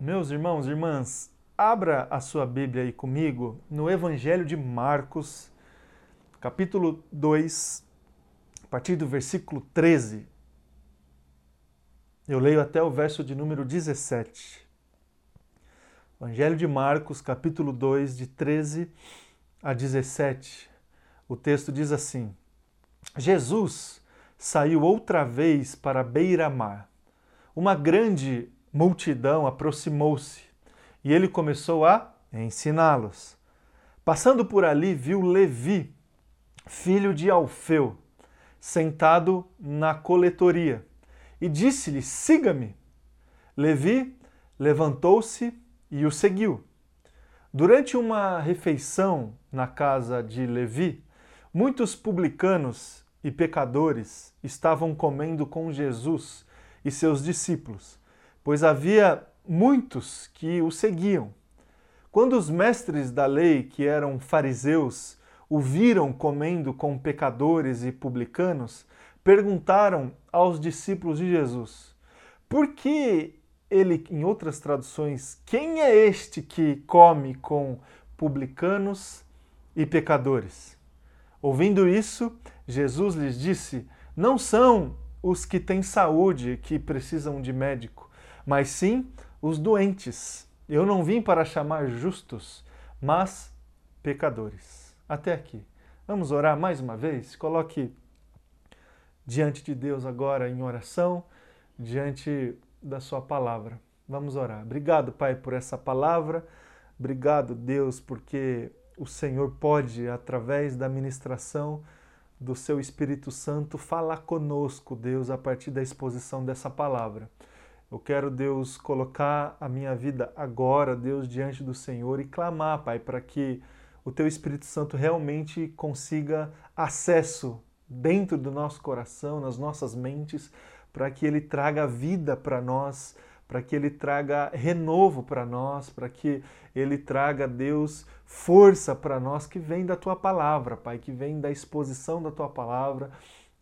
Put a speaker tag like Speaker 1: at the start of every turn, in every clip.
Speaker 1: Meus irmãos e irmãs, abra a sua Bíblia aí comigo no Evangelho de Marcos, capítulo 2, a partir do versículo 13. Eu leio até o verso de número 17. Evangelho de Marcos, capítulo 2, de 13 a 17. O texto diz assim: Jesus saiu outra vez para beira-mar. Uma grande multidão aproximou-se e ele começou a ensiná-los. Passando por ali, viu Levi, filho de Alfeu, sentado na coletoria, e disse-lhe: Siga-me. Levi levantou-se e o seguiu. Durante uma refeição na casa de Levi, muitos publicanos e pecadores estavam comendo com Jesus e seus discípulos, pois havia muitos que o seguiam. Quando os mestres da lei, que eram fariseus, o viram comendo com pecadores e publicanos, perguntaram aos discípulos de Jesus: Por que ele, em outras traduções, quem é este que come com publicanos e pecadores? Ouvindo isso, Jesus lhes disse: Não são os que têm saúde que precisam de médico, mas sim os doentes. Eu não vim para chamar justos, mas pecadores. Até aqui. Vamos orar mais uma vez? Coloque diante de Deus agora em oração, diante da Sua palavra. Vamos orar. Obrigado, Pai, por essa palavra. Obrigado, Deus, porque o Senhor pode, através da ministração do Seu Espírito Santo, falar conosco, Deus, a partir da exposição dessa palavra. Eu quero, Deus, colocar a minha vida agora, Deus, diante do Senhor e clamar, Pai, para que o Teu Espírito Santo realmente consiga acesso dentro do nosso coração, nas nossas mentes, para que Ele traga vida para nós, para que Ele traga renovo para nós, para que Ele traga, Deus, força para nós que vem da Tua palavra, Pai, que vem da exposição da Tua palavra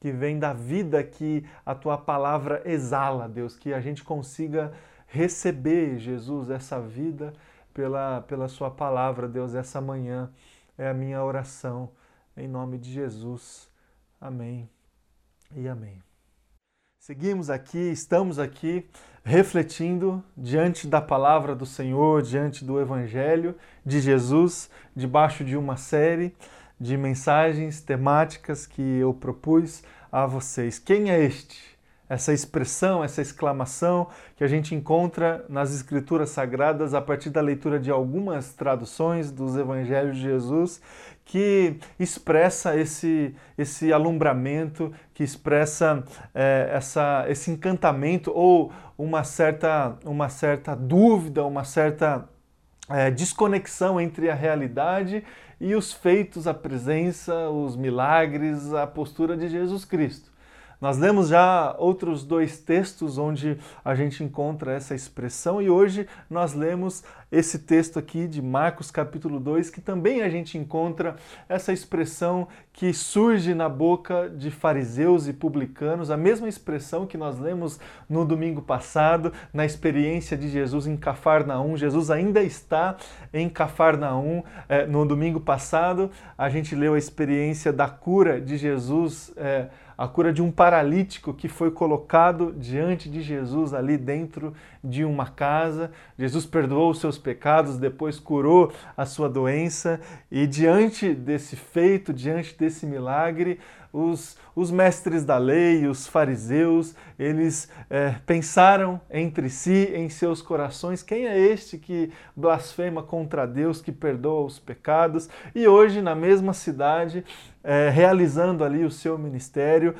Speaker 1: que vem da vida que a tua palavra exala, Deus, que a gente consiga receber, Jesus, essa vida pela, pela sua palavra, Deus, essa manhã é a minha oração, em nome de Jesus. Amém e amém. Seguimos aqui, estamos aqui refletindo diante da palavra do Senhor, diante do Evangelho de Jesus, debaixo de uma série de mensagens temáticas que eu propus a vocês. Quem é este? Essa expressão, essa exclamação que a gente encontra nas Escrituras Sagradas a partir da leitura de algumas traduções dos Evangelhos de Jesus, que expressa esse, esse alumbramento, que expressa é, essa, esse encantamento ou uma certa, uma certa dúvida, uma certa é, desconexão entre a realidade e os feitos, a presença, os milagres, a postura de Jesus Cristo. Nós lemos já outros dois textos onde a gente encontra essa expressão e hoje nós lemos esse texto aqui de Marcos capítulo 2, que também a gente encontra essa expressão que surge na boca de fariseus e publicanos, a mesma expressão que nós lemos no domingo passado, na experiência de Jesus em Cafarnaum. Jesus ainda está em Cafarnaum. É, no domingo passado, a gente leu a experiência da cura de Jesus. É, a cura de um paralítico que foi colocado diante de Jesus ali dentro de uma casa. Jesus perdoou os seus pecados, depois curou a sua doença e diante desse feito, diante desse milagre, os, os mestres da lei, os fariseus, eles é, pensaram entre si, em seus corações, quem é este que blasfema contra Deus, que perdoa os pecados? E hoje, na mesma cidade, é, realizando ali o seu ministério,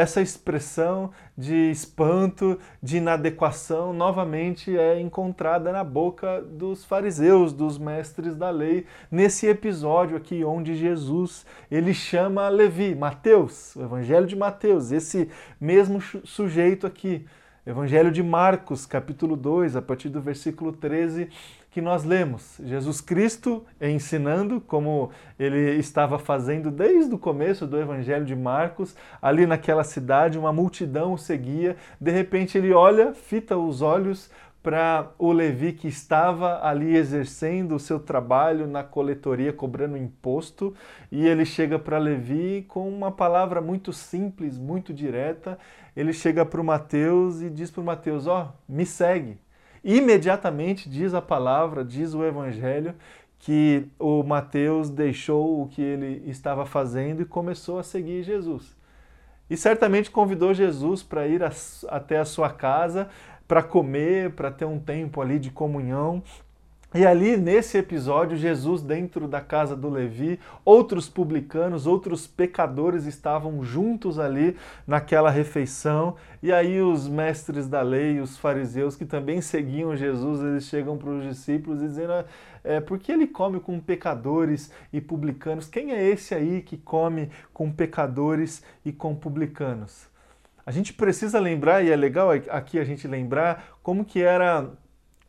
Speaker 1: essa expressão de espanto, de inadequação, novamente é encontrada na boca dos fariseus, dos mestres da lei, nesse episódio aqui onde Jesus ele chama Levi, Mateus, o Evangelho de Mateus, esse mesmo sujeito aqui. Evangelho de Marcos, capítulo 2, a partir do versículo 13, que nós lemos. Jesus Cristo ensinando, como ele estava fazendo desde o começo do Evangelho de Marcos, ali naquela cidade, uma multidão o seguia. De repente ele olha, fita os olhos para o Levi que estava ali exercendo o seu trabalho na coletoria, cobrando imposto, e ele chega para Levi com uma palavra muito simples, muito direta. Ele chega para o Mateus e diz para o Mateus: Ó, oh, me segue. Imediatamente diz a palavra, diz o evangelho, que o Mateus deixou o que ele estava fazendo e começou a seguir Jesus. E certamente convidou Jesus para ir a, até a sua casa para comer, para ter um tempo ali de comunhão. E ali nesse episódio, Jesus, dentro da casa do Levi, outros publicanos, outros pecadores estavam juntos ali naquela refeição. E aí os mestres da lei, os fariseus que também seguiam Jesus, eles chegam para os discípulos e dizendo: é, por que ele come com pecadores e publicanos? Quem é esse aí que come com pecadores e com publicanos? A gente precisa lembrar, e é legal aqui a gente lembrar, como que era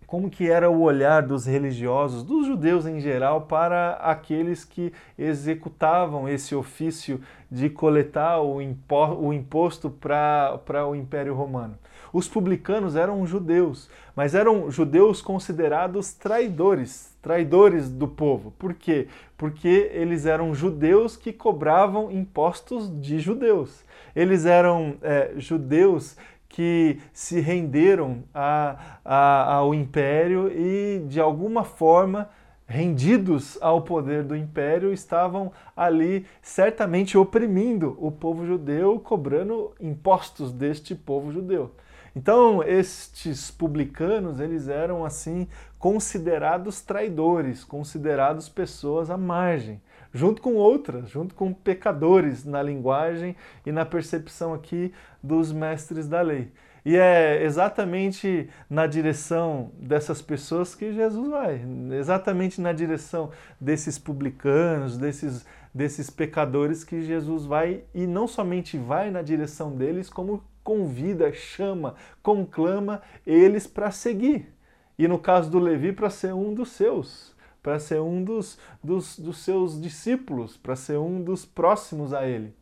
Speaker 1: como que era o olhar dos religiosos, dos judeus em geral, para aqueles que executavam esse ofício de coletar o, impo o imposto para o Império Romano. Os publicanos eram judeus, mas eram judeus considerados traidores, traidores do povo. Por quê? Porque eles eram judeus que cobravam impostos de judeus. Eles eram é, judeus que se renderam a, a, ao império e, de alguma forma, rendidos ao poder do império, estavam ali certamente oprimindo o povo judeu, cobrando impostos deste povo judeu. Então, estes publicanos, eles eram assim considerados traidores, considerados pessoas à margem junto com outras, junto com pecadores na linguagem e na percepção aqui dos mestres da lei. E é exatamente na direção dessas pessoas que Jesus vai, exatamente na direção desses publicanos, desses, desses pecadores que Jesus vai, e não somente vai na direção deles, como convida, chama, conclama eles para seguir. E no caso do Levi, para ser um dos seus para ser um dos, dos, dos, seus discípulos, para ser um dos próximos a ele.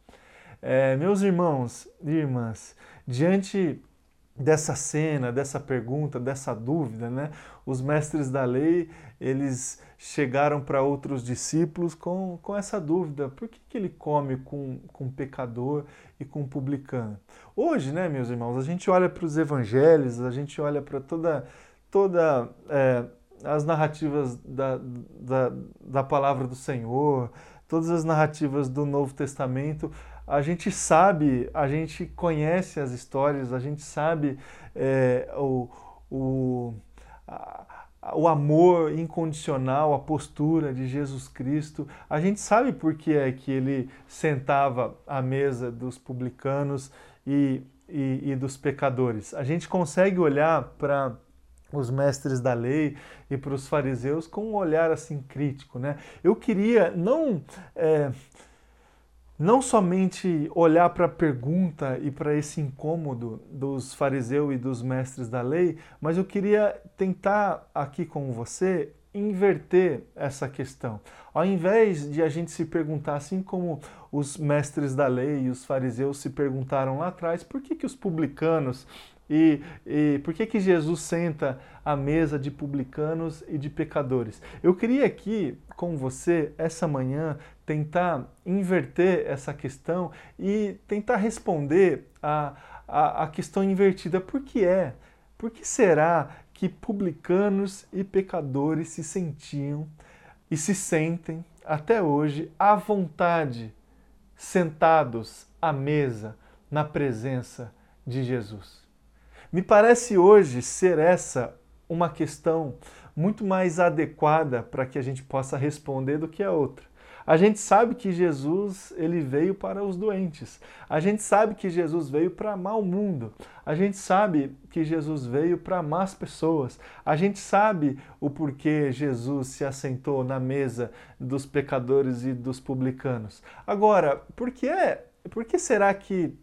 Speaker 1: É, meus irmãos e irmãs, diante dessa cena, dessa pergunta, dessa dúvida, né, os mestres da lei, eles chegaram para outros discípulos com, com essa dúvida, por que, que ele come com, com pecador e com publicano? Hoje, né, meus irmãos, a gente olha para os evangelhos, a gente olha para toda, toda é, as narrativas da, da, da palavra do Senhor, todas as narrativas do Novo Testamento, a gente sabe, a gente conhece as histórias, a gente sabe é, o, o, a, o amor incondicional, a postura de Jesus Cristo. A gente sabe por que é que ele sentava à mesa dos publicanos e, e, e dos pecadores. A gente consegue olhar para os mestres da lei e para os fariseus com um olhar assim crítico, né? Eu queria não é, não somente olhar para a pergunta e para esse incômodo dos fariseus e dos mestres da lei, mas eu queria tentar aqui com você inverter essa questão. Ao invés de a gente se perguntar, assim como os mestres da lei e os fariseus se perguntaram lá atrás, por que, que os publicanos e, e por que, que Jesus senta à mesa de publicanos e de pecadores? Eu queria aqui com você, essa manhã, tentar inverter essa questão e tentar responder a, a, a questão invertida. Por que é? Por que será que publicanos e pecadores se sentiam e se sentem até hoje à vontade, sentados à mesa, na presença de Jesus? Me parece hoje ser essa uma questão muito mais adequada para que a gente possa responder do que a outra. A gente sabe que Jesus ele veio para os doentes. A gente sabe que Jesus veio para amar o mundo. A gente sabe que Jesus veio para amar as pessoas. A gente sabe o porquê Jesus se assentou na mesa dos pecadores e dos publicanos. Agora, por que, é, por que será que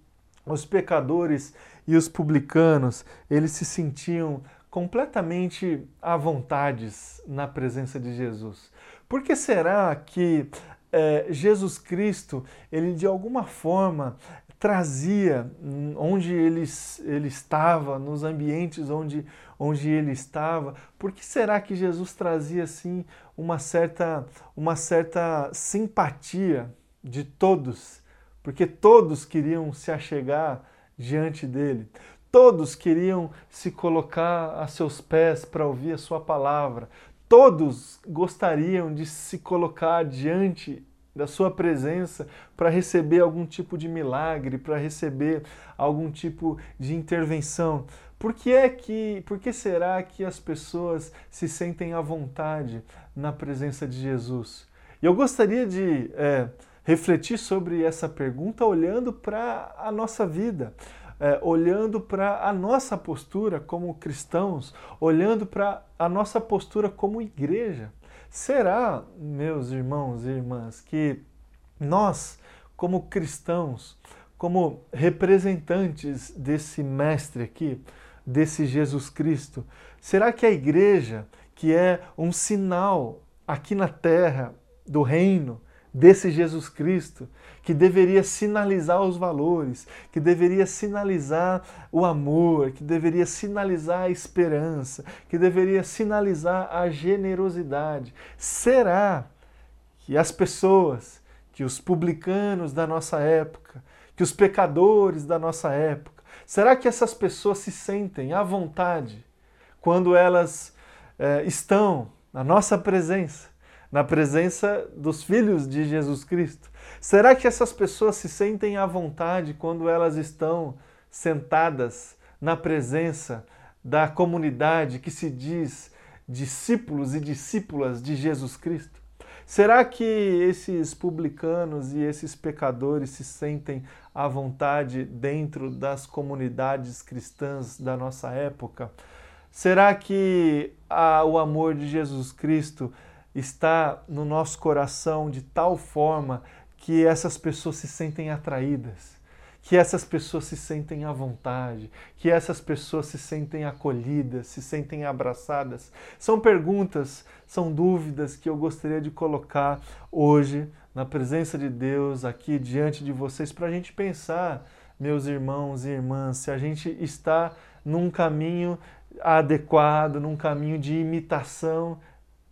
Speaker 1: os pecadores e os publicanos, eles se sentiam completamente à vontade na presença de Jesus. Por que será que é, Jesus Cristo, ele de alguma forma trazia onde ele, ele estava, nos ambientes onde, onde ele estava. Por que será que Jesus trazia assim uma certa, uma certa simpatia de todos? Porque todos queriam se achegar diante dele. Todos queriam se colocar a seus pés para ouvir a sua palavra. Todos gostariam de se colocar diante da sua presença para receber algum tipo de milagre, para receber algum tipo de intervenção. Por que é que, por que será que as pessoas se sentem à vontade na presença de Jesus? E eu gostaria de é, refletir sobre essa pergunta olhando para a nossa vida, é, olhando para a nossa postura como cristãos, olhando para a nossa postura como igreja. Será, meus irmãos e irmãs, que nós, como cristãos, como representantes desse mestre aqui, desse Jesus Cristo, será que a igreja, que é um sinal aqui na terra do reino, desse Jesus Cristo, que deveria sinalizar os valores, que deveria sinalizar o amor, que deveria sinalizar a esperança, que deveria sinalizar a generosidade. Será que as pessoas, que os publicanos da nossa época, que os pecadores da nossa época, será que essas pessoas se sentem à vontade quando elas é, estão na nossa presença? Na presença dos filhos de Jesus Cristo? Será que essas pessoas se sentem à vontade quando elas estão sentadas na presença da comunidade que se diz discípulos e discípulas de Jesus Cristo? Será que esses publicanos e esses pecadores se sentem à vontade dentro das comunidades cristãs da nossa época? Será que a, o amor de Jesus Cristo está no nosso coração de tal forma que essas pessoas se sentem atraídas, que essas pessoas se sentem à vontade, que essas pessoas se sentem acolhidas, se sentem abraçadas? São perguntas, são dúvidas que eu gostaria de colocar hoje na presença de Deus aqui diante de vocês para a gente pensar, meus irmãos e irmãs, se a gente está num caminho adequado, num caminho de imitação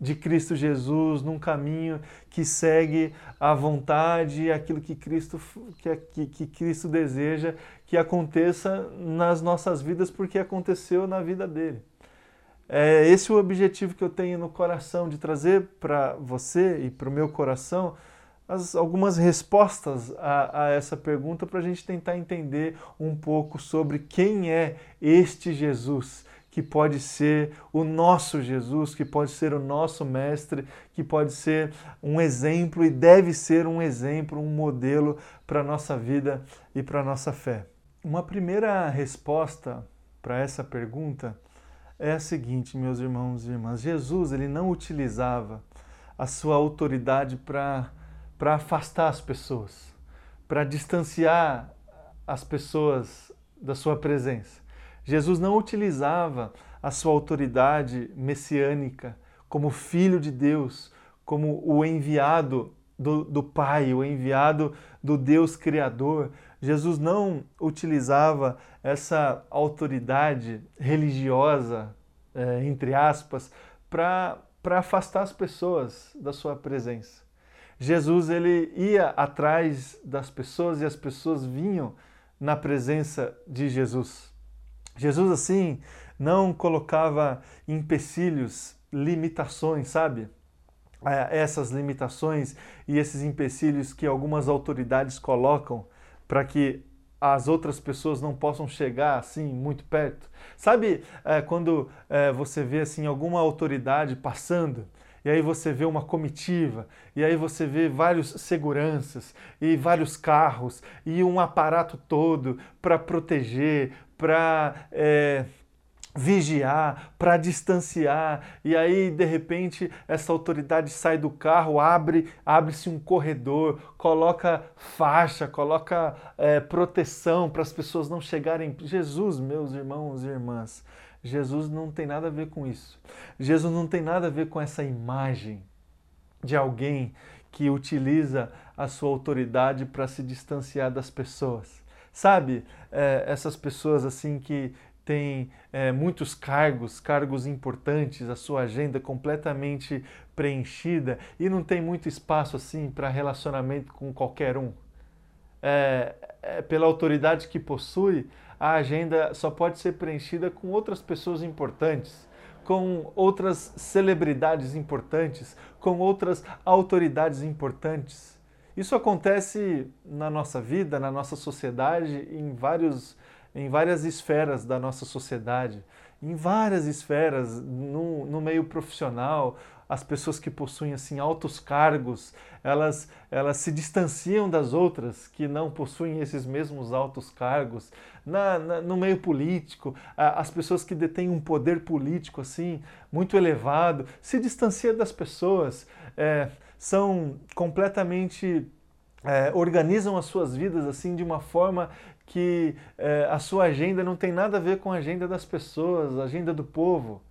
Speaker 1: de Cristo Jesus, num caminho que segue a vontade aquilo que Cristo, que, que, que Cristo deseja que aconteça nas nossas vidas, porque aconteceu na vida dele. É esse o objetivo que eu tenho no coração, de trazer para você e para o meu coração as, algumas respostas a, a essa pergunta para a gente tentar entender um pouco sobre quem é este Jesus que pode ser o nosso Jesus, que pode ser o nosso mestre, que pode ser um exemplo e deve ser um exemplo, um modelo para a nossa vida e para a nossa fé. Uma primeira resposta para essa pergunta é a seguinte, meus irmãos e irmãs: Jesus ele não utilizava a sua autoridade para afastar as pessoas, para distanciar as pessoas da sua presença. Jesus não utilizava a sua autoridade messiânica como filho de Deus, como o enviado do, do Pai, o enviado do Deus Criador. Jesus não utilizava essa autoridade religiosa, é, entre aspas, para afastar as pessoas da sua presença. Jesus ele ia atrás das pessoas e as pessoas vinham na presença de Jesus. Jesus, assim, não colocava empecilhos, limitações, sabe? É, essas limitações e esses empecilhos que algumas autoridades colocam para que as outras pessoas não possam chegar assim muito perto. Sabe é, quando é, você vê assim alguma autoridade passando e aí você vê uma comitiva, e aí você vê vários seguranças e vários carros e um aparato todo para proteger, para é, vigiar, para distanciar, e aí de repente essa autoridade sai do carro, abre, abre-se um corredor, coloca faixa, coloca é, proteção para as pessoas não chegarem. Jesus, meus irmãos e irmãs, Jesus não tem nada a ver com isso. Jesus não tem nada a ver com essa imagem de alguém que utiliza a sua autoridade para se distanciar das pessoas. Sabe, é, essas pessoas assim que têm é, muitos cargos, cargos importantes, a sua agenda completamente preenchida e não tem muito espaço assim para relacionamento com qualquer um. É, é, pela autoridade que possui, a agenda só pode ser preenchida com outras pessoas importantes, com outras celebridades importantes, com outras autoridades importantes. Isso acontece na nossa vida, na nossa sociedade, em, vários, em várias esferas da nossa sociedade, em várias esferas, no, no meio profissional, as pessoas que possuem assim altos cargos, elas, elas se distanciam das outras que não possuem esses mesmos altos cargos. Na, na, no meio político, as pessoas que detêm um poder político assim muito elevado se distanciam das pessoas, é, são completamente é, organizam as suas vidas assim de uma forma que é, a sua agenda não tem nada a ver com a agenda das pessoas, a agenda do povo.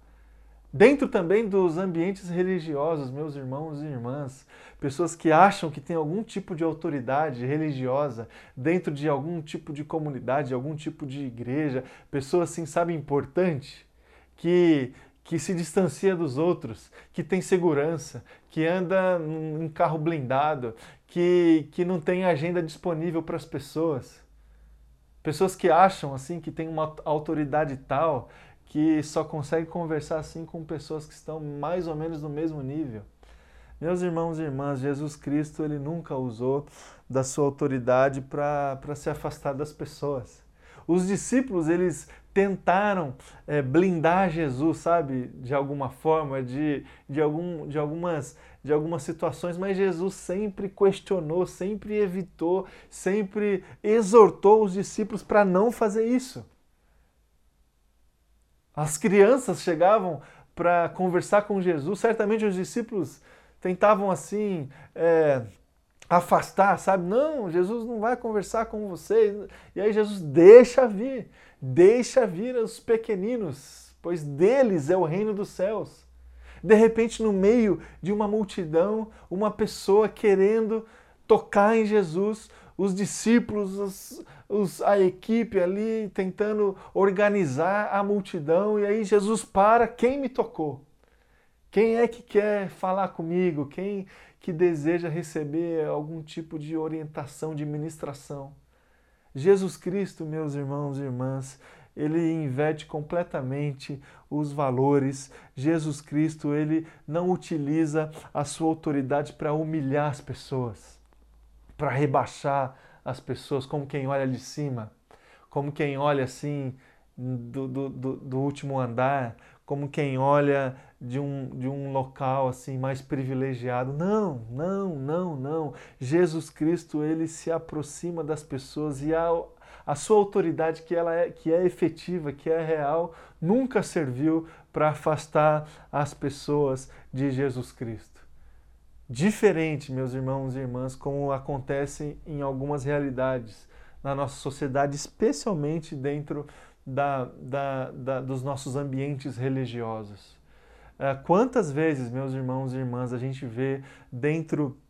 Speaker 1: Dentro também dos ambientes religiosos, meus irmãos e irmãs, pessoas que acham que tem algum tipo de autoridade religiosa dentro de algum tipo de comunidade, algum tipo de igreja, pessoas assim, sabe, importante, que que se distancia dos outros, que tem segurança, que anda em carro blindado, que, que não tem agenda disponível para as pessoas. Pessoas que acham assim que tem uma autoridade tal que só consegue conversar assim com pessoas que estão mais ou menos no mesmo nível. Meus irmãos e irmãs, Jesus Cristo ele nunca usou da sua autoridade para se afastar das pessoas. Os discípulos eles tentaram é, blindar Jesus, sabe, de alguma forma, de, de, algum, de, algumas, de algumas situações, mas Jesus sempre questionou, sempre evitou, sempre exortou os discípulos para não fazer isso. As crianças chegavam para conversar com Jesus, certamente os discípulos tentavam assim é, afastar, sabe? Não, Jesus não vai conversar com vocês. E aí Jesus deixa vir, deixa vir os pequeninos, pois deles é o reino dos céus. De repente, no meio de uma multidão, uma pessoa querendo tocar em Jesus, os discípulos, os, os, a equipe ali tentando organizar a multidão, e aí Jesus para, quem me tocou? Quem é que quer falar comigo? Quem que deseja receber algum tipo de orientação, de ministração? Jesus Cristo, meus irmãos e irmãs, ele inverte completamente os valores. Jesus Cristo, ele não utiliza a sua autoridade para humilhar as pessoas para rebaixar as pessoas, como quem olha de cima, como quem olha assim do, do, do, do último andar, como quem olha de um, de um local assim mais privilegiado. Não, não, não, não. Jesus Cristo ele se aproxima das pessoas e a, a sua autoridade que ela é, que é efetiva, que é real, nunca serviu para afastar as pessoas de Jesus Cristo diferente, meus irmãos e irmãs, como acontece em algumas realidades na nossa sociedade, especialmente dentro da, da, da, dos nossos ambientes religiosos. É, quantas vezes, meus irmãos e irmãs, a gente vê dentro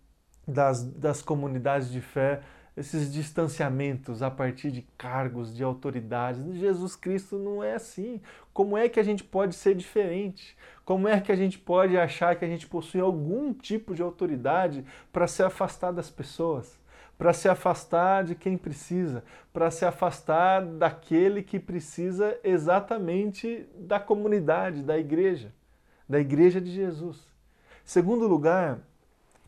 Speaker 1: das, das comunidades de fé esses distanciamentos a partir de cargos, de autoridades. Jesus Cristo não é assim. Como é que a gente pode ser diferente? Como é que a gente pode achar que a gente possui algum tipo de autoridade para se afastar das pessoas? Para se afastar de quem precisa, para se afastar daquele que precisa exatamente da comunidade, da igreja, da igreja de Jesus. Segundo lugar,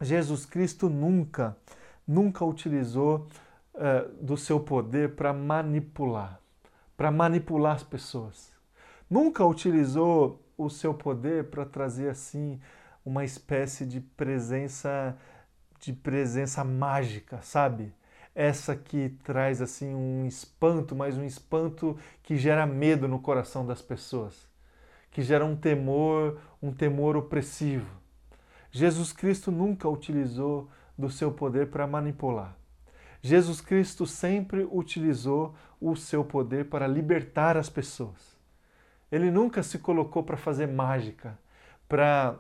Speaker 1: Jesus Cristo nunca nunca utilizou uh, do seu poder para manipular, para manipular as pessoas. Nunca utilizou o seu poder para trazer assim uma espécie de presença de presença mágica, sabe? Essa que traz assim um espanto, mas um espanto que gera medo no coração das pessoas, que gera um temor, um temor opressivo. Jesus Cristo nunca utilizou do seu poder para manipular. Jesus Cristo sempre utilizou o seu poder para libertar as pessoas. Ele nunca se colocou para fazer mágica, para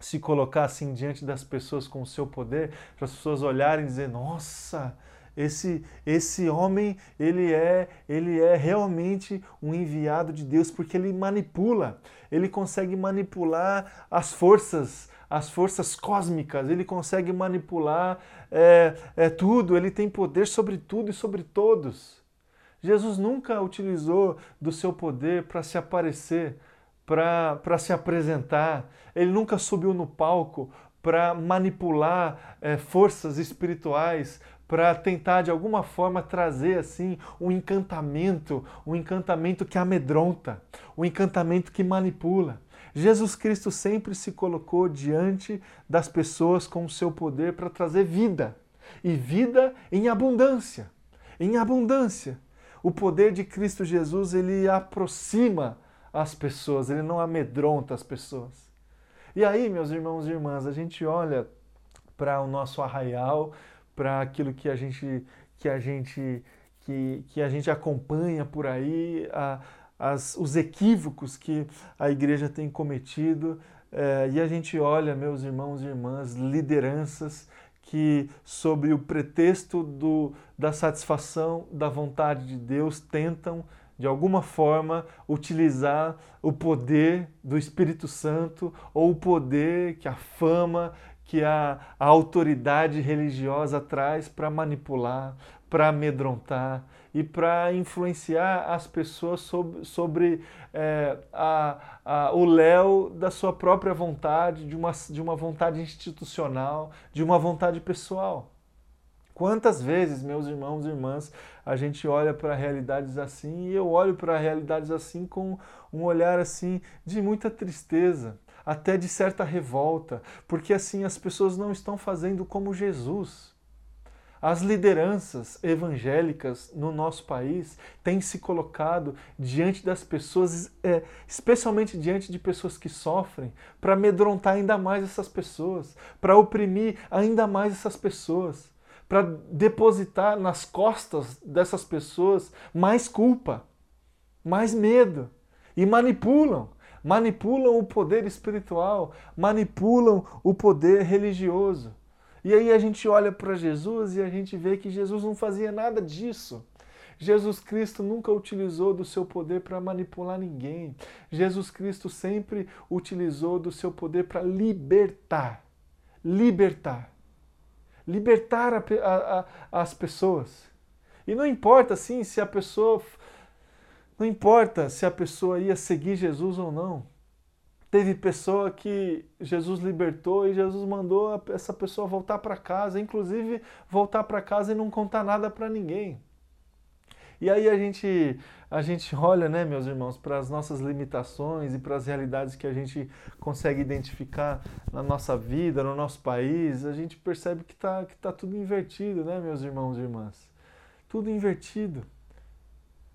Speaker 1: se colocar assim diante das pessoas com o seu poder, para as pessoas olharem e dizer: Nossa, Esse, esse homem, ele é, ele é realmente um enviado de Deus porque ele manipula, ele consegue manipular as forças, as forças cósmicas, ele consegue manipular é, é, tudo, ele tem poder sobre tudo e sobre todos. Jesus nunca utilizou do seu poder para se aparecer, para se apresentar, ele nunca subiu no palco para manipular é, forças espirituais, para tentar de alguma forma trazer assim um encantamento, um encantamento que amedronta, um encantamento que manipula. Jesus Cristo sempre se colocou diante das pessoas com o seu poder para trazer vida, e vida em abundância. Em abundância. O poder de Cristo Jesus, ele aproxima as pessoas, ele não amedronta as pessoas. E aí, meus irmãos e irmãs, a gente olha para o nosso arraial, para aquilo que a gente que a gente que, que a gente acompanha por aí, a, as, os equívocos que a igreja tem cometido, é, e a gente olha, meus irmãos e irmãs, lideranças que, sob o pretexto do, da satisfação da vontade de Deus, tentam, de alguma forma, utilizar o poder do Espírito Santo ou o poder que a fama, que a, a autoridade religiosa traz para manipular, para amedrontar e para influenciar as pessoas sobre, sobre é, a, a, o léu da sua própria vontade, de uma, de uma vontade institucional, de uma vontade pessoal. Quantas vezes, meus irmãos e irmãs, a gente olha para realidades assim e eu olho para realidades assim com um olhar assim de muita tristeza, até de certa revolta, porque assim as pessoas não estão fazendo como Jesus. As lideranças evangélicas no nosso país têm se colocado diante das pessoas, é, especialmente diante de pessoas que sofrem, para amedrontar ainda mais essas pessoas, para oprimir ainda mais essas pessoas, para depositar nas costas dessas pessoas mais culpa, mais medo e manipulam manipulam o poder espiritual, manipulam o poder religioso. E aí a gente olha para Jesus e a gente vê que Jesus não fazia nada disso. Jesus Cristo nunca utilizou do seu poder para manipular ninguém. Jesus Cristo sempre utilizou do seu poder para libertar. Libertar. Libertar a, a, a, as pessoas. E não importa assim se a pessoa não importa se a pessoa ia seguir Jesus ou não. Teve pessoa que Jesus libertou e Jesus mandou essa pessoa voltar para casa, inclusive voltar para casa e não contar nada para ninguém. E aí a gente a gente olha, né, meus irmãos, para as nossas limitações e para as realidades que a gente consegue identificar na nossa vida, no nosso país, a gente percebe que está que tá tudo invertido, né, meus irmãos e irmãs? Tudo invertido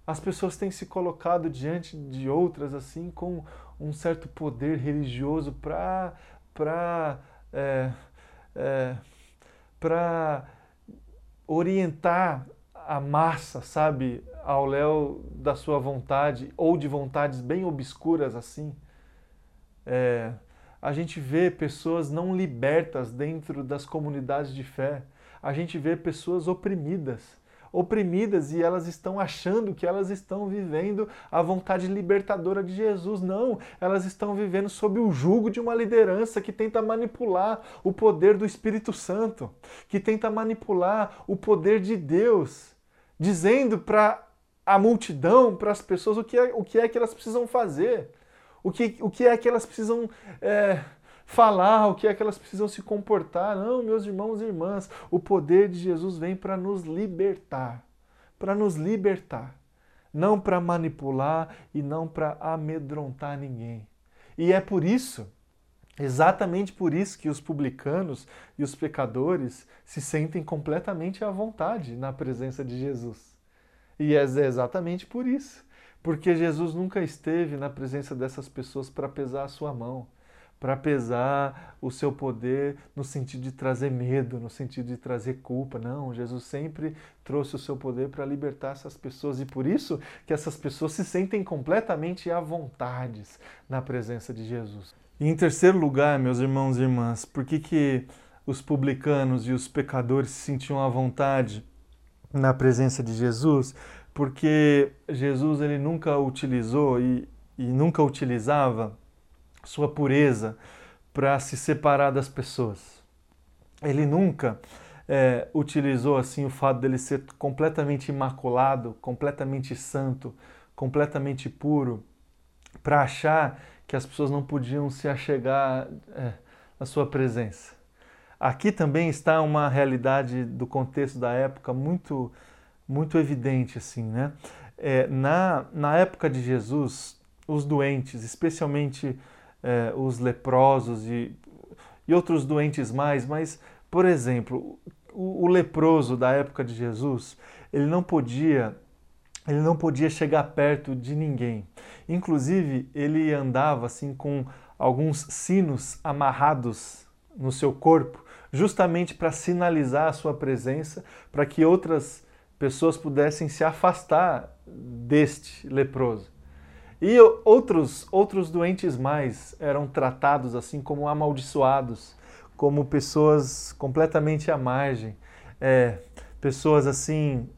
Speaker 1: as pessoas têm se colocado diante de outras assim com um certo poder religioso para para é, é, para orientar a massa, sabe, ao léu da sua vontade ou de vontades bem obscuras assim. É, a gente vê pessoas não libertas dentro das comunidades de fé. A gente vê pessoas oprimidas oprimidas e elas estão achando que elas estão vivendo a vontade libertadora de Jesus. Não, elas estão vivendo sob o jugo de uma liderança que tenta manipular o poder do Espírito Santo, que tenta manipular o poder de Deus, dizendo para a multidão, para as pessoas, o que, é, o que é que elas precisam fazer, o que, o que é que elas precisam. É, falar o que é que elas precisam se comportar. Não, meus irmãos e irmãs, o poder de Jesus vem para nos libertar, para nos libertar, não para manipular e não para amedrontar ninguém. E é por isso, exatamente por isso que os publicanos e os pecadores se sentem completamente à vontade na presença de Jesus. E é exatamente por isso, porque Jesus nunca esteve na presença dessas pessoas para pesar a sua mão para pesar o seu poder no sentido de trazer medo, no sentido de trazer culpa. Não, Jesus sempre trouxe o seu poder para libertar essas pessoas e por isso que essas pessoas se sentem completamente à vontade na presença de Jesus. E em terceiro lugar, meus irmãos e irmãs, por que, que os publicanos e os pecadores se sentiam à vontade na presença de Jesus, porque Jesus ele nunca utilizou e, e nunca utilizava sua pureza para se separar das pessoas. Ele nunca é, utilizou assim o fato dele ser completamente imaculado, completamente santo, completamente puro, para achar que as pessoas não podiam se achegar é, à sua presença. Aqui também está uma realidade do contexto da época muito muito evidente assim, né? É, na, na época de Jesus, os doentes, especialmente é, os leprosos e, e outros doentes mais, mas, por exemplo, o, o leproso da época de Jesus, ele não podia ele não podia chegar perto de ninguém. Inclusive, ele andava assim com alguns sinos amarrados no seu corpo, justamente para sinalizar a sua presença, para que outras pessoas pudessem se afastar deste leproso. E outros, outros doentes mais eram tratados assim como amaldiçoados, como pessoas completamente à margem, é, pessoas assim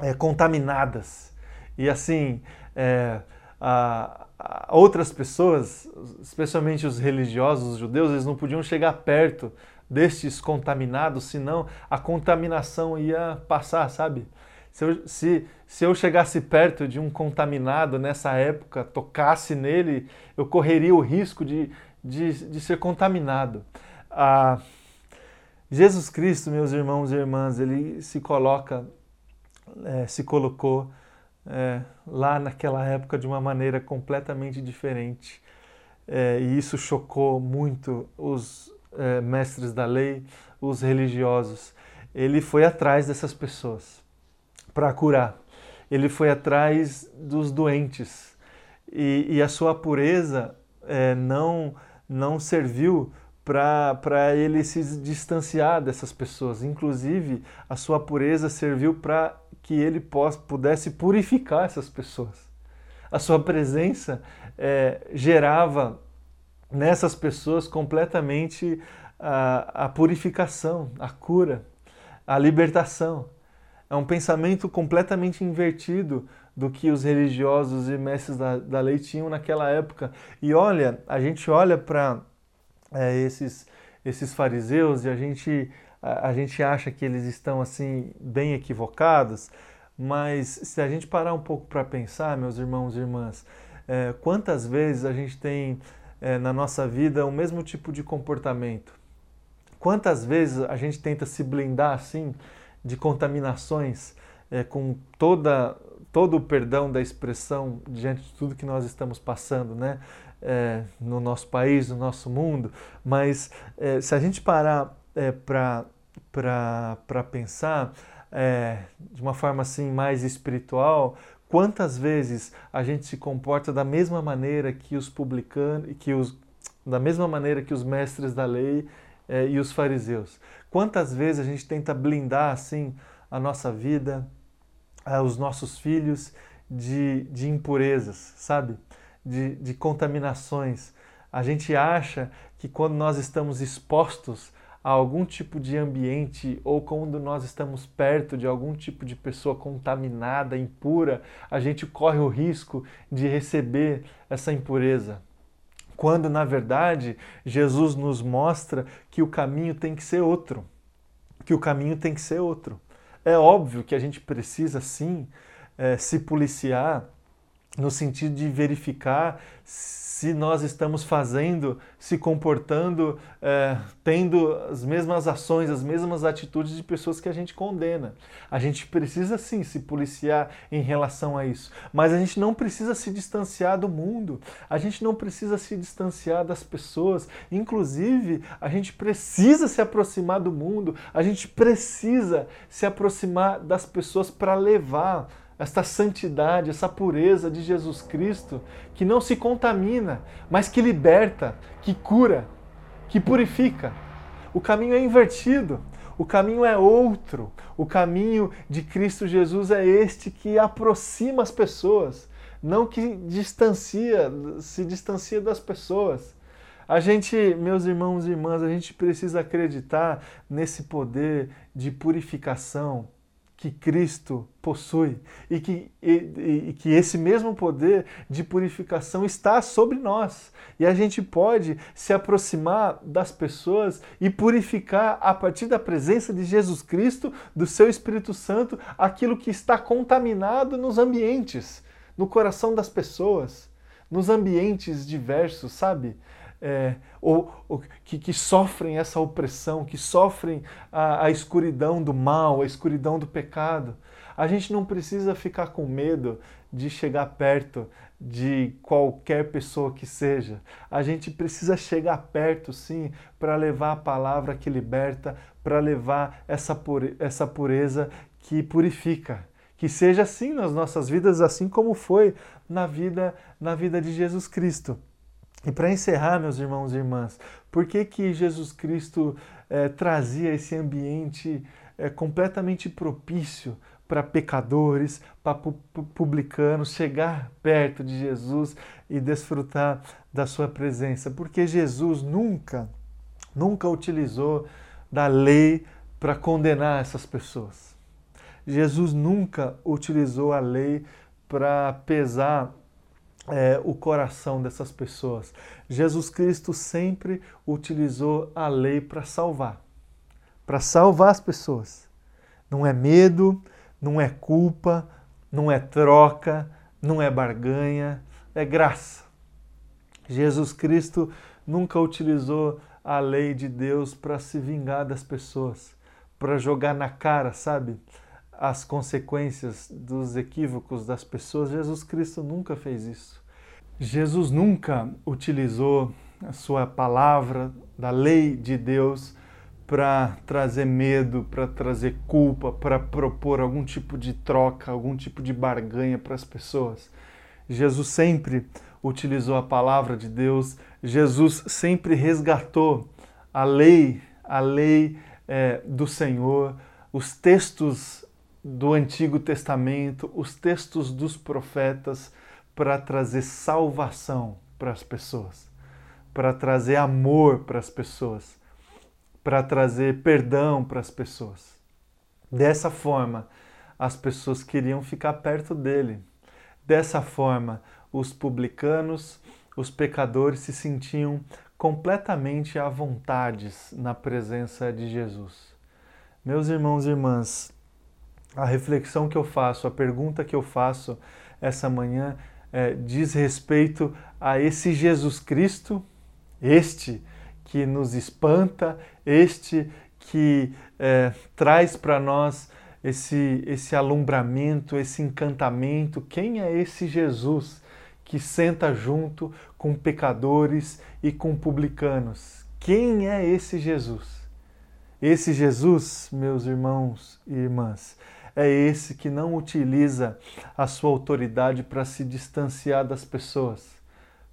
Speaker 1: é, contaminadas. E assim, é, a, a outras pessoas, especialmente os religiosos, os judeus, eles não podiam chegar perto destes contaminados, senão a contaminação ia passar, sabe? Se eu, se, se eu chegasse perto de um contaminado nessa época, tocasse nele, eu correria o risco de, de, de ser contaminado. Ah, Jesus Cristo, meus irmãos e irmãs, ele se coloca, é, se colocou é, lá naquela época de uma maneira completamente diferente. É, e isso chocou muito os é, mestres da lei, os religiosos. Ele foi atrás dessas pessoas para curar. Ele foi atrás dos doentes e, e a sua pureza é, não, não serviu para ele se distanciar dessas pessoas. Inclusive, a sua pureza serviu para que ele pudesse purificar essas pessoas. A sua presença é, gerava nessas pessoas completamente a, a purificação, a cura, a libertação. É um pensamento completamente invertido do que os religiosos e mestres da, da lei tinham naquela época. E olha, a gente olha para é, esses, esses fariseus e a gente, a, a gente acha que eles estão assim bem equivocados, mas se a gente parar um pouco para pensar, meus irmãos e irmãs, é, quantas vezes a gente tem é, na nossa vida o mesmo tipo de comportamento? Quantas vezes a gente tenta se blindar assim? De contaminações, é, com toda, todo o perdão da expressão diante de tudo que nós estamos passando, né? É, no nosso país, no nosso mundo, mas é, se a gente parar é, para pensar é, de uma forma assim mais espiritual, quantas vezes a gente se comporta da mesma maneira que os publicanos, que os, da mesma maneira que os mestres da lei é, e os fariseus. Quantas vezes a gente tenta blindar assim a nossa vida, eh, os nossos filhos de, de impurezas, sabe? De, de contaminações. A gente acha que quando nós estamos expostos a algum tipo de ambiente ou quando nós estamos perto de algum tipo de pessoa contaminada, impura, a gente corre o risco de receber essa impureza quando na verdade Jesus nos mostra que o caminho tem que ser outro. Que o caminho tem que ser outro. É óbvio que a gente precisa sim é, se policiar no sentido de verificar se nós estamos fazendo, se comportando, é, tendo as mesmas ações, as mesmas atitudes de pessoas que a gente condena. A gente precisa sim se policiar em relação a isso, mas a gente não precisa se distanciar do mundo, a gente não precisa se distanciar das pessoas, inclusive a gente precisa se aproximar do mundo, a gente precisa se aproximar das pessoas para levar esta santidade, essa pureza de Jesus Cristo, que não se contamina, mas que liberta, que cura, que purifica. O caminho é invertido, o caminho é outro. O caminho de Cristo Jesus é este que aproxima as pessoas, não que distancia, se distancia das pessoas. A gente, meus irmãos e irmãs, a gente precisa acreditar nesse poder de purificação que Cristo possui e que, e, e, que esse mesmo poder de purificação está sobre nós. E a gente pode se aproximar das pessoas e purificar a partir da presença de Jesus Cristo, do seu Espírito Santo, aquilo que está contaminado nos ambientes, no coração das pessoas, nos ambientes diversos, sabe? É, ou, ou que, que, sofrem essa opressão, que sofrem a, a escuridão do mal, a escuridão do pecado. A gente não precisa ficar com medo de chegar perto de qualquer pessoa que seja. A gente precisa chegar perto, sim, para levar a palavra que liberta, para levar essa, pure, essa pureza que purifica. Que seja assim nas nossas vidas, assim como foi na vida, na vida de Jesus Cristo. E para encerrar, meus irmãos e irmãs, por que, que Jesus Cristo é, trazia esse ambiente é, completamente propício para pecadores, para publicanos chegar perto de Jesus e desfrutar da sua presença? Porque Jesus nunca, nunca utilizou da lei para condenar essas pessoas. Jesus nunca utilizou a lei para pesar é, o coração dessas pessoas. Jesus Cristo sempre utilizou a lei para salvar, para salvar as pessoas. Não é medo, não é culpa, não é troca, não é barganha, é graça. Jesus Cristo nunca utilizou a lei de Deus para se vingar das pessoas, para jogar na cara, sabe? As consequências dos equívocos das pessoas, Jesus Cristo nunca fez isso. Jesus nunca utilizou a sua palavra, da lei de Deus, para trazer medo, para trazer culpa, para propor algum tipo de troca, algum tipo de barganha para as pessoas. Jesus sempre utilizou a palavra de Deus, Jesus sempre resgatou a lei, a lei é, do Senhor, os textos do Antigo Testamento, os textos dos profetas, para trazer salvação para as pessoas, para trazer amor para as pessoas, para trazer perdão para as pessoas. Dessa forma, as pessoas queriam ficar perto dele. Dessa forma, os publicanos, os pecadores se sentiam completamente à vontade na presença de Jesus. Meus irmãos e irmãs, a reflexão que eu faço, a pergunta que eu faço essa manhã é, diz respeito a esse Jesus Cristo, este que nos espanta, este que é, traz para nós esse, esse alumbramento, esse encantamento. Quem é esse Jesus que senta junto com pecadores e com publicanos? Quem é esse Jesus? Esse Jesus, meus irmãos e irmãs, é esse que não utiliza a sua autoridade para se distanciar das pessoas,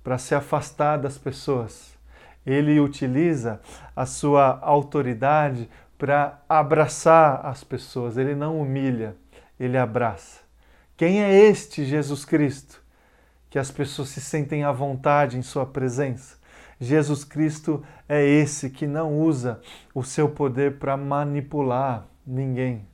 Speaker 1: para se afastar das pessoas. Ele utiliza a sua autoridade para abraçar as pessoas. Ele não humilha, ele abraça. Quem é este Jesus Cristo? Que as pessoas se sentem à vontade em sua presença. Jesus Cristo é esse que não usa o seu poder para manipular ninguém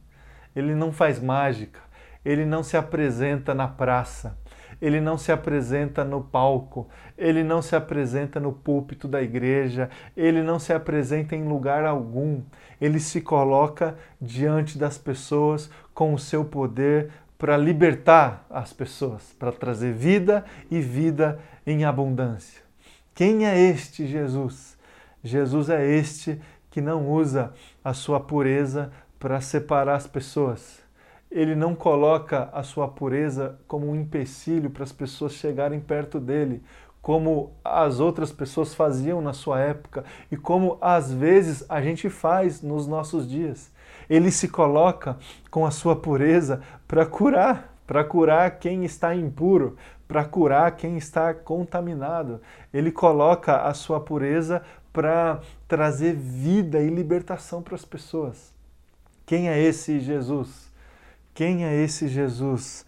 Speaker 1: ele não faz mágica, ele não se apresenta na praça, ele não se apresenta no palco, ele não se apresenta no púlpito da igreja, ele não se apresenta em lugar algum. Ele se coloca diante das pessoas com o seu poder para libertar as pessoas, para trazer vida e vida em abundância. Quem é este Jesus? Jesus é este que não usa a sua pureza para separar as pessoas. Ele não coloca a sua pureza como um empecilho para as pessoas chegarem perto dele, como as outras pessoas faziam na sua época e como às vezes a gente faz nos nossos dias. Ele se coloca com a sua pureza para curar, para curar quem está impuro, para curar quem está contaminado. Ele coloca a sua pureza para trazer vida e libertação para as pessoas. Quem é esse Jesus? Quem é esse Jesus?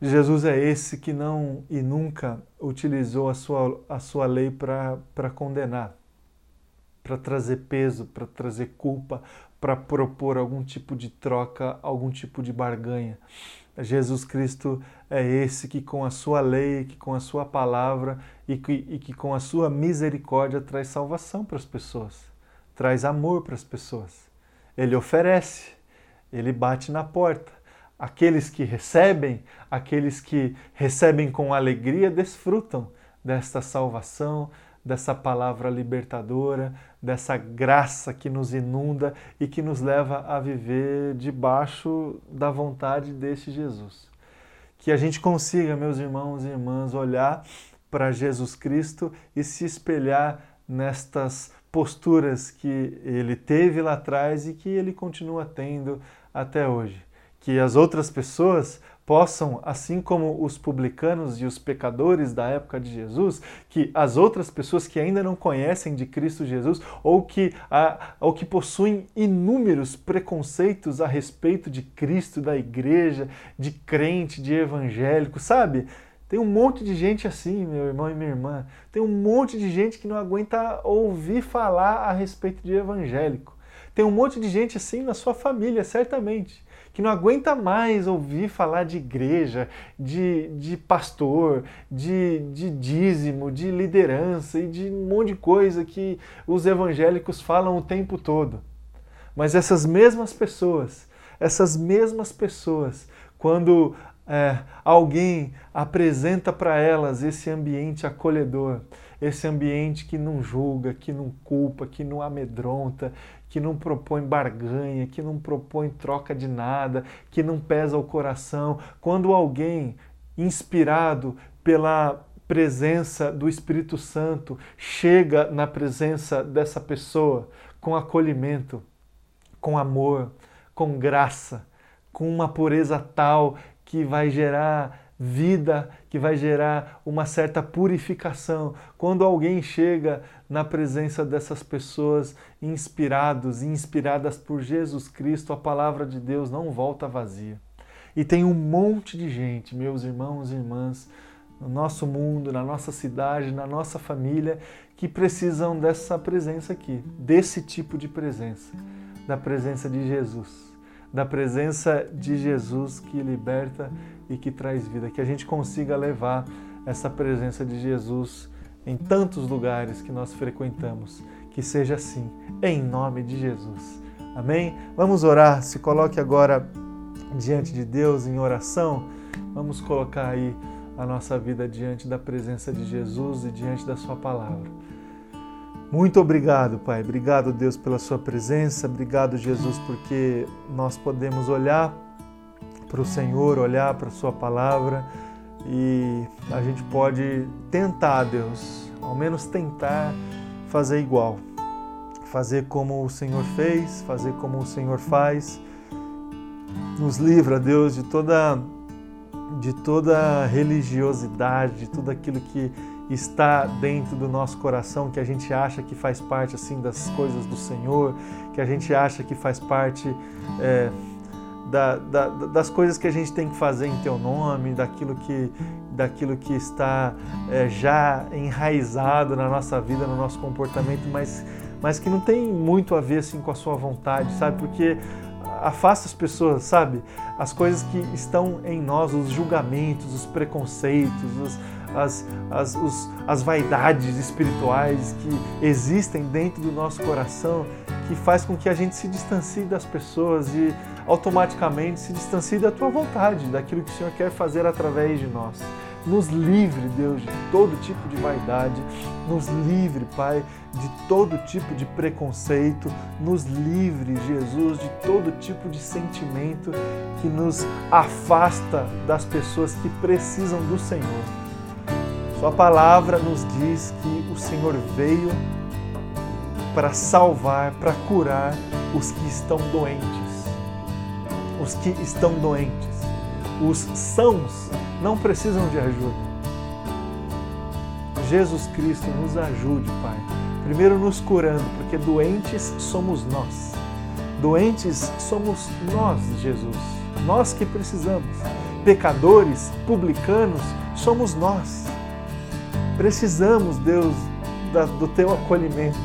Speaker 1: Jesus é esse que não e nunca utilizou a sua, a sua lei para condenar. para trazer peso, para trazer culpa, para propor algum tipo de troca, algum tipo de barganha. Jesus Cristo é esse que, com a sua lei, que com a sua palavra e que, e que com a sua misericórdia traz salvação para as pessoas, traz amor para as pessoas. Ele oferece, ele bate na porta. Aqueles que recebem, aqueles que recebem com alegria, desfrutam desta salvação, dessa palavra libertadora, dessa graça que nos inunda e que nos leva a viver debaixo da vontade deste Jesus. Que a gente consiga, meus irmãos e irmãs, olhar para Jesus Cristo e se espelhar nestas posturas que ele teve lá atrás e que ele continua tendo até hoje. Que as outras pessoas possam, assim como os publicanos e os pecadores da época de Jesus, que as outras pessoas que ainda não conhecem de Cristo Jesus ou que, a, ou que possuem inúmeros preconceitos a respeito de Cristo, da igreja, de crente, de evangélico, sabe? Tem um monte de gente assim, meu irmão e minha irmã. Tem um monte de gente que não aguenta ouvir falar a respeito de evangélico. Tem um monte de gente assim na sua família, certamente que não aguenta mais ouvir falar de igreja, de, de pastor, de, de dízimo, de liderança e de um monte de coisa que os evangélicos falam o tempo todo. Mas essas mesmas pessoas, essas mesmas pessoas, quando é, alguém apresenta para elas esse ambiente acolhedor, esse ambiente que não julga, que não culpa, que não amedronta, que não propõe barganha, que não propõe troca de nada, que não pesa o coração. Quando alguém inspirado pela presença do Espírito Santo chega na presença dessa pessoa com acolhimento, com amor, com graça, com uma pureza tal que vai gerar vida que vai gerar uma certa purificação. Quando alguém chega na presença dessas pessoas inspirados e inspiradas por Jesus Cristo, a palavra de Deus não volta vazia. E tem um monte de gente, meus irmãos e irmãs, no nosso mundo, na nossa cidade, na nossa família, que precisam dessa presença aqui, desse tipo de presença, da presença de Jesus da presença de Jesus que liberta e que traz vida. Que a gente consiga levar essa presença de Jesus em tantos lugares que nós frequentamos. Que seja assim, em nome de Jesus. Amém? Vamos orar. Se coloque agora diante de Deus em oração. Vamos colocar aí a nossa vida diante da presença de Jesus e diante da Sua palavra. Muito obrigado, Pai. Obrigado, Deus, pela Sua presença. Obrigado, Jesus, porque nós podemos olhar para o Senhor, olhar para a Sua palavra e a gente pode tentar, Deus, ao menos tentar fazer igual. Fazer como o Senhor fez, fazer como o Senhor faz. Nos livra, Deus, de toda de toda religiosidade, de tudo aquilo que está dentro do nosso coração, que a gente acha que faz parte assim das coisas do Senhor, que a gente acha que faz parte é, da, da, das coisas que a gente tem que fazer em Teu nome, daquilo que, daquilo que está é, já enraizado na nossa vida, no nosso comportamento, mas, mas que não tem muito a ver assim com a Sua vontade, sabe? Porque afasta as pessoas, sabe? As coisas que estão em nós, os julgamentos, os preconceitos, os, as, as, os, as vaidades espirituais que existem dentro do nosso coração, que faz com que a gente se distancie das pessoas e automaticamente se distancie da tua vontade, daquilo que o Senhor quer fazer através de nós. Nos livre, Deus, de todo tipo de vaidade, nos livre, Pai, de todo tipo de preconceito, nos livre, Jesus, de todo tipo de sentimento que nos afasta das pessoas que precisam do Senhor. Sua palavra nos diz que o Senhor veio para salvar, para curar os que estão doentes. Os que estão doentes. Os sãos não precisam de ajuda. Jesus Cristo nos ajude, Pai. Primeiro nos curando, porque doentes somos nós. Doentes somos nós, Jesus. Nós que precisamos. Pecadores, publicanos, somos nós. Precisamos, Deus, do teu acolhimento.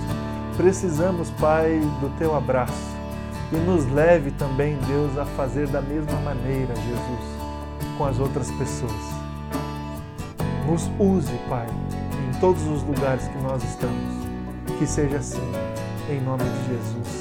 Speaker 1: Precisamos, Pai, do teu abraço. E nos leve também, Deus, a fazer da mesma maneira, Jesus, com as outras pessoas. Nos use, Pai, em todos os lugares que nós estamos. Que seja assim, em nome de Jesus.